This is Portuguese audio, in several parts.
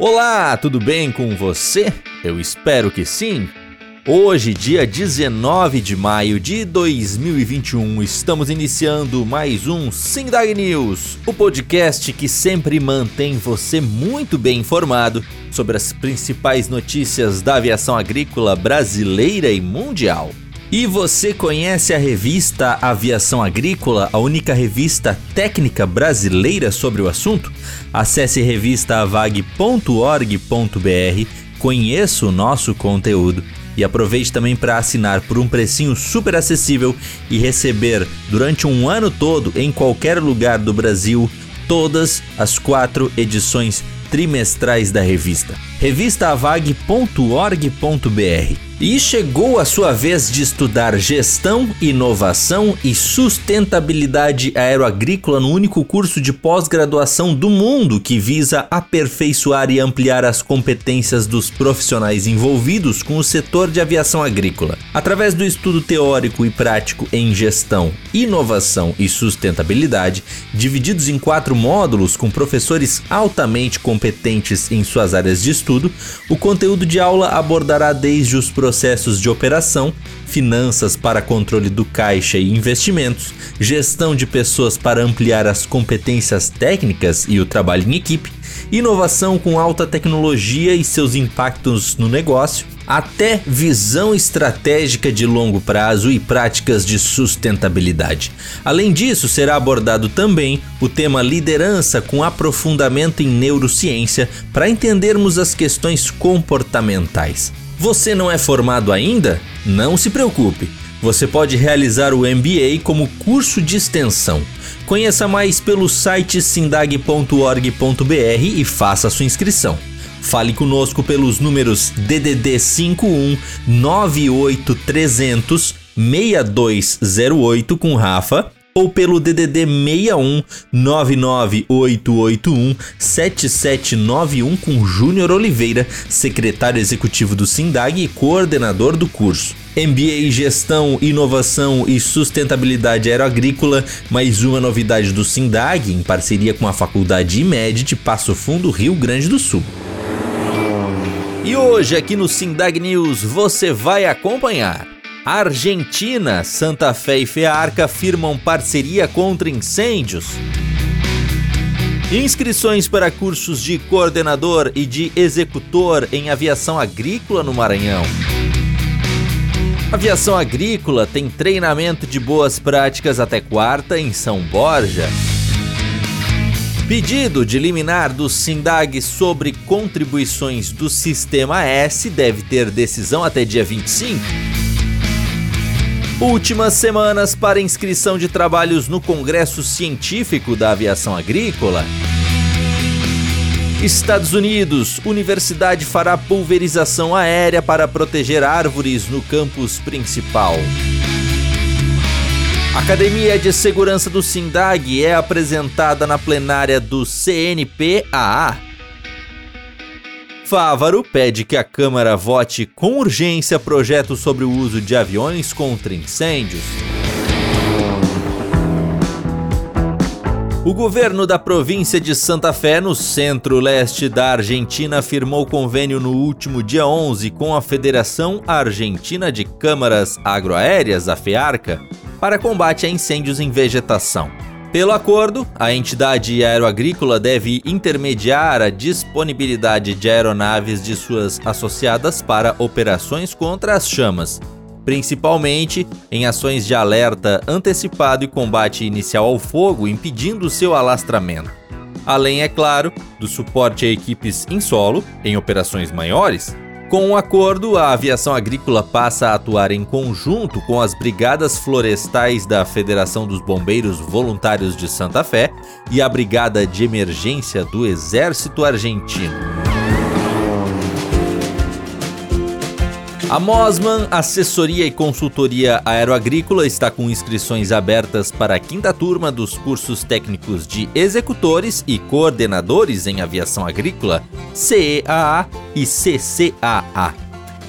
Olá, tudo bem com você? Eu espero que sim. Hoje, dia 19 de maio de 2021, estamos iniciando mais um Sindag News, o podcast que sempre mantém você muito bem informado sobre as principais notícias da aviação agrícola brasileira e mundial. E você conhece a revista Aviação Agrícola, a única revista técnica brasileira sobre o assunto? Acesse revistaavag.org.br, conheça o nosso conteúdo e aproveite também para assinar por um precinho super acessível e receber durante um ano todo em qualquer lugar do Brasil todas as quatro edições trimestrais da revista. revistaavag.org.br e chegou a sua vez de estudar gestão, inovação e sustentabilidade aeroagrícola no único curso de pós-graduação do mundo que visa aperfeiçoar e ampliar as competências dos profissionais envolvidos com o setor de aviação agrícola. Através do estudo teórico e prático em gestão, inovação e sustentabilidade, divididos em quatro módulos com professores altamente competentes em suas áreas de estudo, o conteúdo de aula abordará desde os processos de operação, finanças para controle do caixa e investimentos, gestão de pessoas para ampliar as competências técnicas e o trabalho em equipe, inovação com alta tecnologia e seus impactos no negócio, até visão estratégica de longo prazo e práticas de sustentabilidade. Além disso, será abordado também o tema liderança com aprofundamento em neurociência para entendermos as questões comportamentais. Você não é formado ainda? Não se preocupe. Você pode realizar o MBA como curso de extensão. Conheça mais pelo site sindag.org.br e faça sua inscrição. Fale conosco pelos números DDD 51 98300 6208 com Rafa ou pelo DDD 61 99881 7791 com Júnior Oliveira, secretário executivo do SINDAG e coordenador do curso. MBA em Gestão, Inovação e Sustentabilidade Aeroagrícola, mais uma novidade do SINDAG, em parceria com a Faculdade IMED de Passo Fundo, Rio Grande do Sul. E hoje, aqui no SINDAG News, você vai acompanhar. Argentina, Santa Fé e Fearca firmam parceria contra incêndios. Inscrições para cursos de coordenador e de executor em aviação agrícola no Maranhão. Aviação agrícola tem treinamento de boas práticas até quarta em São Borja. Pedido de liminar do SINDAG sobre contribuições do Sistema S deve ter decisão até dia 25. Últimas semanas para inscrição de trabalhos no Congresso Científico da Aviação Agrícola. Estados Unidos, universidade fará pulverização aérea para proteger árvores no campus principal. Academia de Segurança do SINDAG é apresentada na plenária do CNPAA. Fávaro pede que a Câmara vote com urgência projeto sobre o uso de aviões contra incêndios. O governo da província de Santa Fé, no centro-leste da Argentina, firmou convênio no último dia 11 com a Federação Argentina de Câmaras Agroaéreas, a FEARCA, para combate a incêndios em vegetação. Pelo acordo, a entidade aeroagrícola deve intermediar a disponibilidade de aeronaves de suas associadas para operações contra as chamas, principalmente em ações de alerta antecipado e combate inicial ao fogo, impedindo seu alastramento. Além, é claro, do suporte a equipes em solo, em operações maiores, com o um acordo, a aviação agrícola passa a atuar em conjunto com as Brigadas Florestais da Federação dos Bombeiros Voluntários de Santa Fé e a Brigada de Emergência do Exército Argentino. A Mosman Assessoria e Consultoria Aeroagrícola está com inscrições abertas para a quinta turma dos cursos técnicos de executores e coordenadores em aviação agrícola, CEAA e CCAA.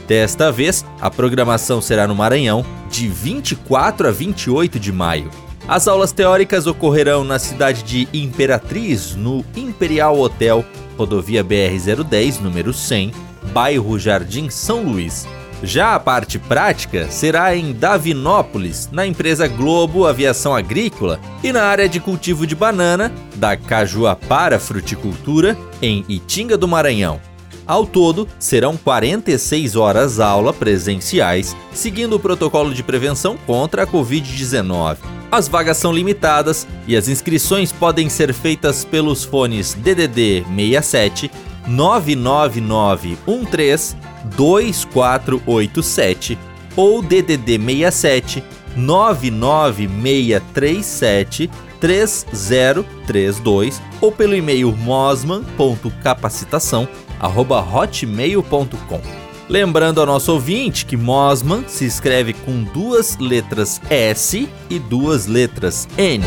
Desta vez, a programação será no Maranhão, de 24 a 28 de maio. As aulas teóricas ocorrerão na cidade de Imperatriz, no Imperial Hotel, rodovia BR-010, número 100, bairro Jardim São Luís. Já a parte prática será em Davinópolis, na empresa Globo Aviação Agrícola, e na área de cultivo de banana da Cajuapara Fruticultura, em Itinga do Maranhão. Ao todo, serão 46 horas aula presenciais, seguindo o protocolo de prevenção contra a Covid-19. As vagas são limitadas e as inscrições podem ser feitas pelos fones DDD 67 99913 2487 ou DDD 67 99637 3032 ou pelo e-mail mosman.capacitação@hotmail.com. Lembrando ao nosso ouvinte que Mosman se escreve com duas letras S e duas letras N.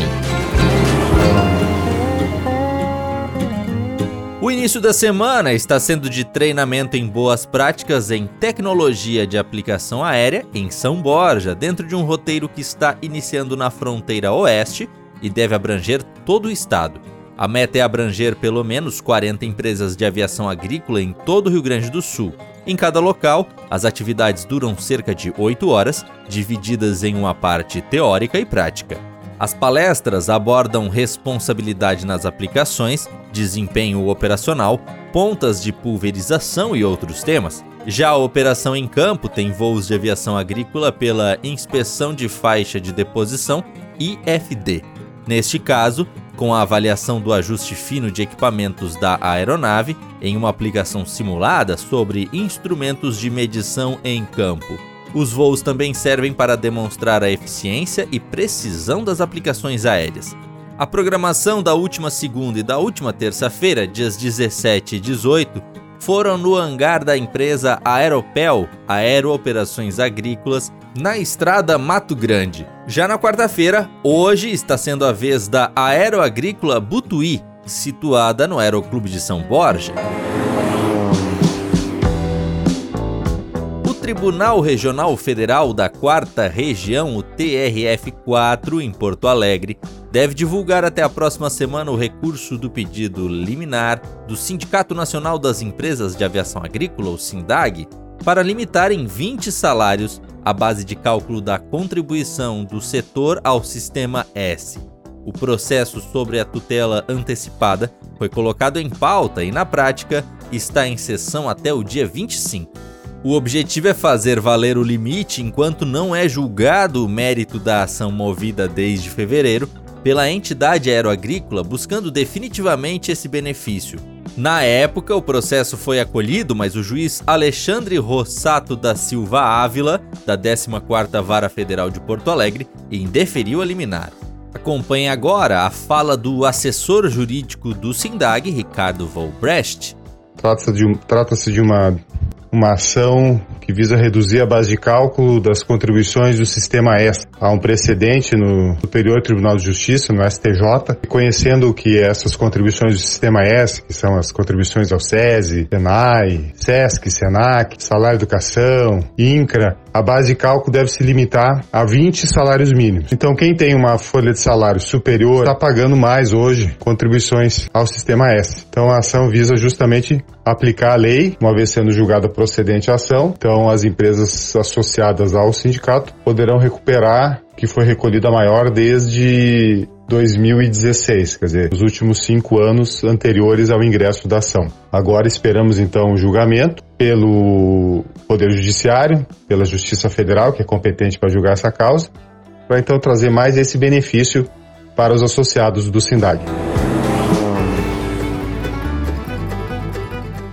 O início da semana está sendo de treinamento em boas práticas em tecnologia de aplicação aérea em São Borja, dentro de um roteiro que está iniciando na fronteira oeste e deve abranger todo o estado. A meta é abranger pelo menos 40 empresas de aviação agrícola em todo o Rio Grande do Sul. Em cada local, as atividades duram cerca de 8 horas, divididas em uma parte teórica e prática. As palestras abordam responsabilidade nas aplicações, desempenho operacional, pontas de pulverização e outros temas. Já a operação em campo tem voos de aviação agrícola pela Inspeção de Faixa de Deposição IFD. Neste caso, com a avaliação do ajuste fino de equipamentos da aeronave em uma aplicação simulada sobre instrumentos de medição em campo. Os voos também servem para demonstrar a eficiência e precisão das aplicações aéreas. A programação da última segunda e da última terça-feira, dias 17 e 18, foram no hangar da empresa Aeropel, Aero Operações Agrícolas, na estrada Mato Grande. Já na quarta-feira, hoje está sendo a vez da Aeroagrícola Butuí, situada no Aeroclube de São Borja. Tribunal Regional Federal da Quarta Região, o TRF4, em Porto Alegre, deve divulgar até a próxima semana o recurso do pedido liminar do Sindicato Nacional das Empresas de Aviação Agrícola, o SINDAG, para limitar em 20 salários a base de cálculo da contribuição do setor ao Sistema S. O processo sobre a tutela antecipada foi colocado em pauta e, na prática, está em sessão até o dia 25. O objetivo é fazer valer o limite enquanto não é julgado o mérito da ação movida desde fevereiro pela entidade aeroagrícola buscando definitivamente esse benefício. Na época, o processo foi acolhido, mas o juiz Alexandre Rossato da Silva Ávila, da 14ª Vara Federal de Porto Alegre, indeferiu a liminar. Acompanhe agora a fala do assessor jurídico do SINDAG, Ricardo Volbrecht. Trata-se de, um, trata de uma uma ação que visa reduzir a base de cálculo das contribuições do sistema S. Há um precedente no Superior Tribunal de Justiça, no STJ, reconhecendo que essas contribuições do sistema S, que são as contribuições ao SESI, SENAI, SESC, SENAC, Salário Educação, INCRA, a base de cálculo deve se limitar a 20 salários mínimos. Então, quem tem uma folha de salário superior está pagando mais hoje contribuições ao sistema S. Então, a ação visa justamente aplicar a lei, uma vez sendo julgada procedente a ação. Então, as empresas associadas ao sindicato poderão recuperar que foi recolhida maior desde 2016, quer dizer, os últimos cinco anos anteriores ao ingresso da ação. Agora esperamos então o julgamento pelo Poder Judiciário, pela Justiça Federal, que é competente para julgar essa causa, para então trazer mais esse benefício para os associados do SINDAG.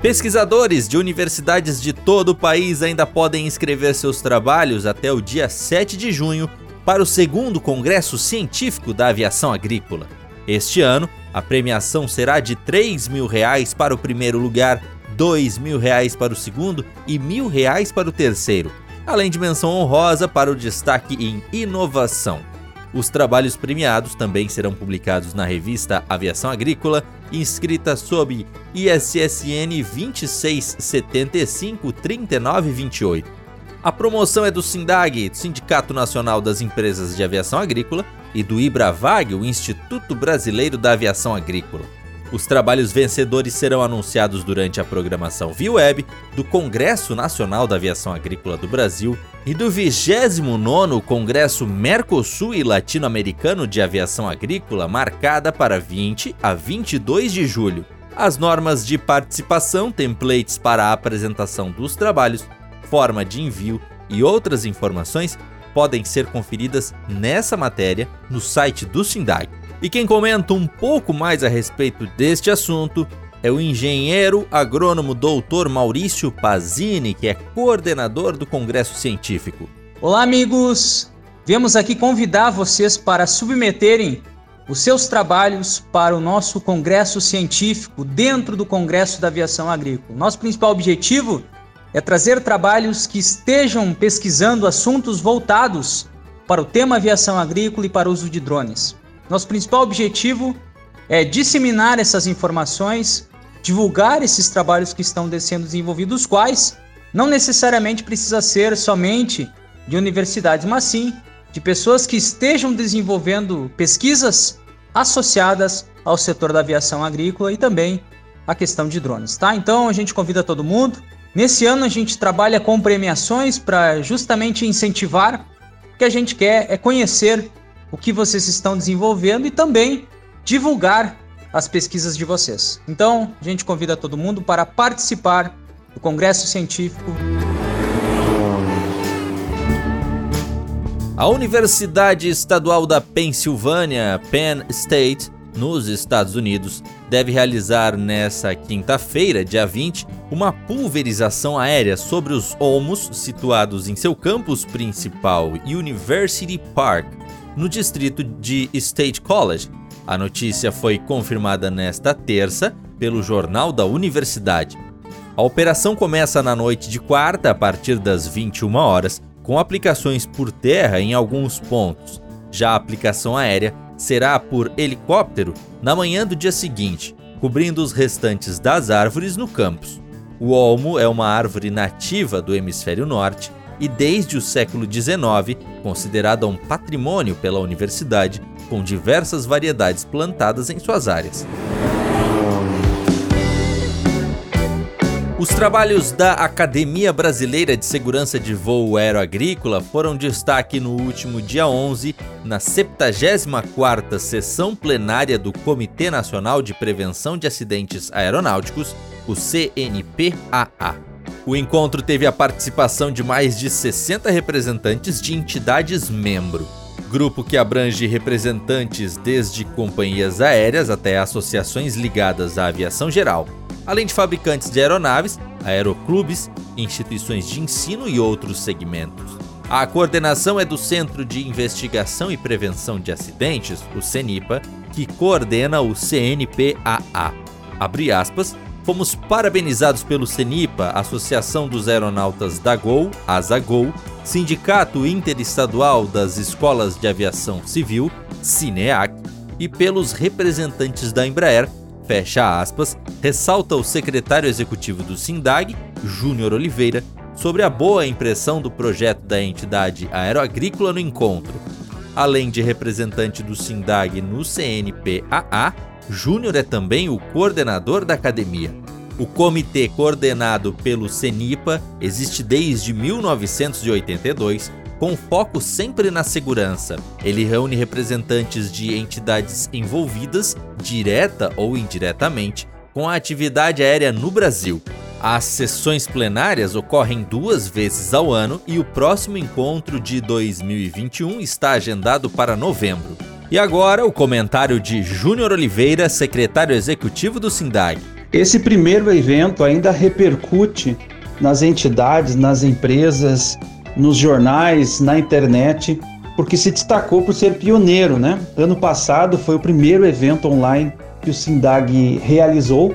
Pesquisadores de universidades de todo o país ainda podem inscrever seus trabalhos até o dia 7 de junho para o segundo Congresso Científico da Aviação Agrícola. Este ano, a premiação será de 3 mil reais para o primeiro lugar, 2 mil reais para o segundo e R$ mil reais para o terceiro, além de menção honrosa para o destaque em inovação. Os trabalhos premiados também serão publicados na revista Aviação Agrícola, inscrita sob ISSN 2675 3928. A promoção é do SINDAG, Sindicato Nacional das Empresas de Aviação Agrícola, e do IBRAVAG, o Instituto Brasileiro da Aviação Agrícola. Os trabalhos vencedores serão anunciados durante a programação via web do Congresso Nacional da Aviação Agrícola do Brasil e do 29º Congresso Mercosul e Latino-Americano de Aviação Agrícola, marcada para 20 a 22 de julho. As normas de participação, templates para a apresentação dos trabalhos, forma de envio e outras informações podem ser conferidas nessa matéria no site do SINDAG. E quem comenta um pouco mais a respeito deste assunto é o engenheiro agrônomo doutor Maurício Pazini, que é coordenador do Congresso Científico. Olá, amigos! Viemos aqui convidar vocês para submeterem os seus trabalhos para o nosso Congresso Científico dentro do Congresso da Aviação Agrícola. Nosso principal objetivo é trazer trabalhos que estejam pesquisando assuntos voltados para o tema aviação agrícola e para o uso de drones. Nosso principal objetivo é disseminar essas informações, divulgar esses trabalhos que estão sendo desenvolvidos, os quais não necessariamente precisa ser somente de universidades, mas sim de pessoas que estejam desenvolvendo pesquisas associadas ao setor da aviação agrícola e também a questão de drones, tá? Então a gente convida todo mundo. Nesse ano a gente trabalha com premiações para justamente incentivar. O que a gente quer é conhecer o que vocês estão desenvolvendo e também divulgar as pesquisas de vocês. Então, a gente convida todo mundo para participar do Congresso Científico. A Universidade Estadual da Pensilvânia, Penn State, nos Estados Unidos, deve realizar nesta quinta-feira, dia 20, uma pulverização aérea sobre os Olmos situados em seu campus principal, University Park, no distrito de State College. A notícia foi confirmada nesta terça pelo Jornal da Universidade. A operação começa na noite de quarta a partir das 21 horas, com aplicações por terra em alguns pontos. Já a aplicação aérea será por helicóptero na manhã do dia seguinte, cobrindo os restantes das árvores no campus. O olmo é uma árvore nativa do hemisfério norte e desde o século XIX considerada um patrimônio pela universidade, com diversas variedades plantadas em suas áreas. Os trabalhos da Academia Brasileira de Segurança de Voo Aeroagrícola foram destaque no último dia 11, na 74ª sessão plenária do Comitê Nacional de Prevenção de Acidentes Aeronáuticos, o CNPAA. O encontro teve a participação de mais de 60 representantes de entidades membro, grupo que abrange representantes desde companhias aéreas até associações ligadas à aviação geral, além de fabricantes de aeronaves, aeroclubes, instituições de ensino e outros segmentos. A coordenação é do Centro de Investigação e Prevenção de Acidentes, o CENIPA, que coordena o CNPAA. Abre aspas, Fomos parabenizados pelo CENIPA, Associação dos Aeronautas da Gol, ASAGOL, Sindicato Interestadual das Escolas de Aviação Civil, CINEAC, e pelos representantes da Embraer, fecha aspas, ressalta o secretário executivo do SINDAG, Júnior Oliveira, sobre a boa impressão do projeto da entidade aeroagrícola no encontro. Além de representante do SINDAG no CNPAA, Júnior é também o coordenador da academia. O comitê coordenado pelo CENIPA existe desde 1982, com foco sempre na segurança. Ele reúne representantes de entidades envolvidas, direta ou indiretamente, com a atividade aérea no Brasil. As sessões plenárias ocorrem duas vezes ao ano e o próximo encontro de 2021 está agendado para novembro. E agora o comentário de Júnior Oliveira, secretário executivo do SINDAG. Esse primeiro evento ainda repercute nas entidades, nas empresas, nos jornais, na internet, porque se destacou por ser pioneiro, né? Ano passado foi o primeiro evento online que o SINDAG realizou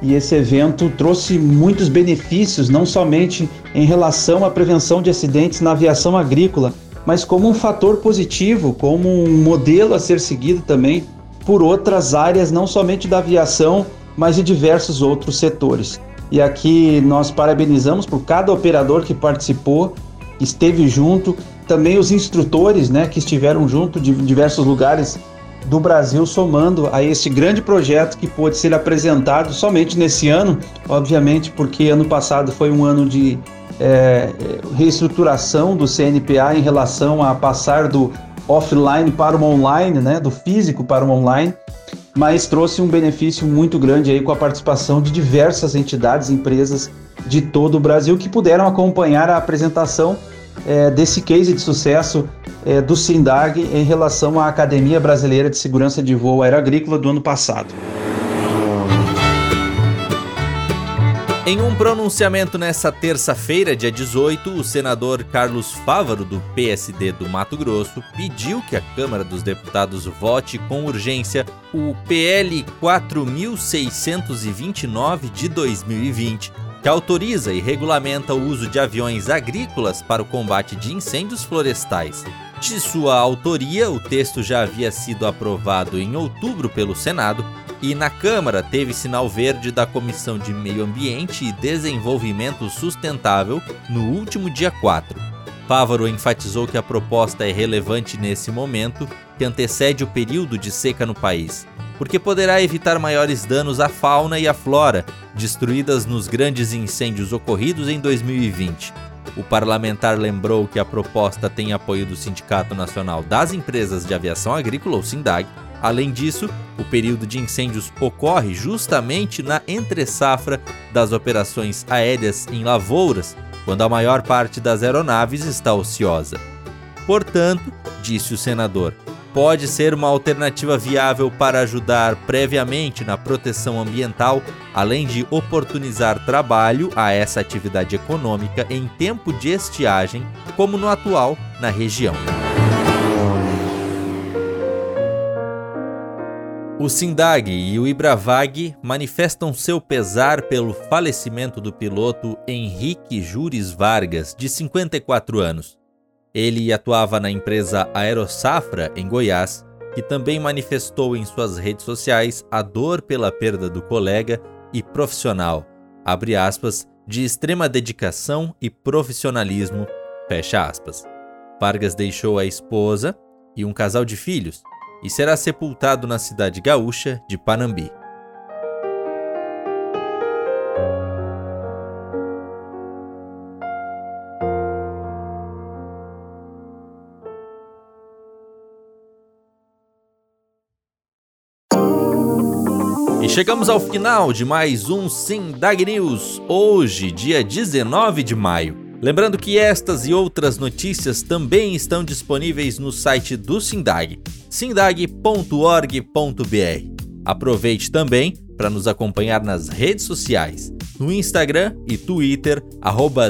e esse evento trouxe muitos benefícios, não somente em relação à prevenção de acidentes na aviação agrícola, mas como um fator positivo, como um modelo a ser seguido também por outras áreas, não somente da aviação, mas de diversos outros setores. E aqui nós parabenizamos por cada operador que participou, esteve junto. Também os instrutores, né, que estiveram junto de diversos lugares do Brasil, somando a este grande projeto que pôde ser apresentado somente nesse ano, obviamente, porque ano passado foi um ano de é, reestruturação do CNPA em relação a passar do offline para o online, né, do físico para o online, mas trouxe um benefício muito grande aí com a participação de diversas entidades, empresas de todo o Brasil que puderam acompanhar a apresentação é, desse case de sucesso é, do SINDAG em relação à Academia Brasileira de Segurança de Voo Aeroagrícola do ano passado. Em um pronunciamento nesta terça-feira, dia 18, o senador Carlos Fávaro, do PSD do Mato Grosso, pediu que a Câmara dos Deputados vote com urgência o PL 4629 de 2020, que autoriza e regulamenta o uso de aviões agrícolas para o combate de incêndios florestais. De sua autoria, o texto já havia sido aprovado em outubro pelo Senado e na Câmara teve sinal verde da Comissão de Meio Ambiente e Desenvolvimento Sustentável no último dia 4. Fávaro enfatizou que a proposta é relevante nesse momento, que antecede o período de seca no país, porque poderá evitar maiores danos à fauna e à flora, destruídas nos grandes incêndios ocorridos em 2020. O parlamentar lembrou que a proposta tem apoio do Sindicato Nacional das Empresas de Aviação Agrícola, ou SINDAG, Além disso, o período de incêndios ocorre justamente na entre-safra das operações aéreas em lavouras, quando a maior parte das aeronaves está ociosa. Portanto, disse o senador, pode ser uma alternativa viável para ajudar previamente na proteção ambiental, além de oportunizar trabalho a essa atividade econômica em tempo de estiagem, como no atual na região. O Sindag e o Ibravag manifestam seu pesar pelo falecimento do piloto Henrique Jures Vargas, de 54 anos. Ele atuava na empresa Aerosafra, em Goiás, que também manifestou em suas redes sociais a dor pela perda do colega e profissional, abre aspas, de extrema dedicação e profissionalismo, fecha aspas. Vargas deixou a esposa e um casal de filhos, e será sepultado na cidade gaúcha de Panambi. Chegamos ao final de mais um Sindag News, hoje, dia 19 de maio. Lembrando que estas e outras notícias também estão disponíveis no site do Sindag, sindag.org.br. Aproveite também para nos acompanhar nas redes sociais, no Instagram e Twitter,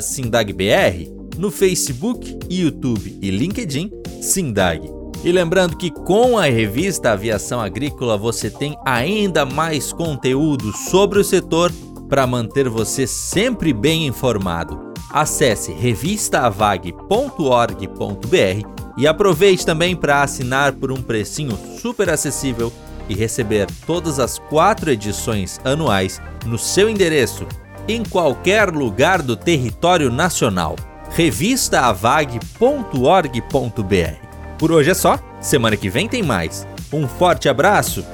SindagBR, no Facebook, YouTube e LinkedIn, Sindag. E lembrando que com a revista Aviação Agrícola você tem ainda mais conteúdo sobre o setor para manter você sempre bem informado. Acesse revistaavag.org.br e aproveite também para assinar por um precinho super acessível e receber todas as quatro edições anuais no seu endereço, em qualquer lugar do território nacional. revistaavag.org.br. Por hoje é só, semana que vem tem mais. Um forte abraço!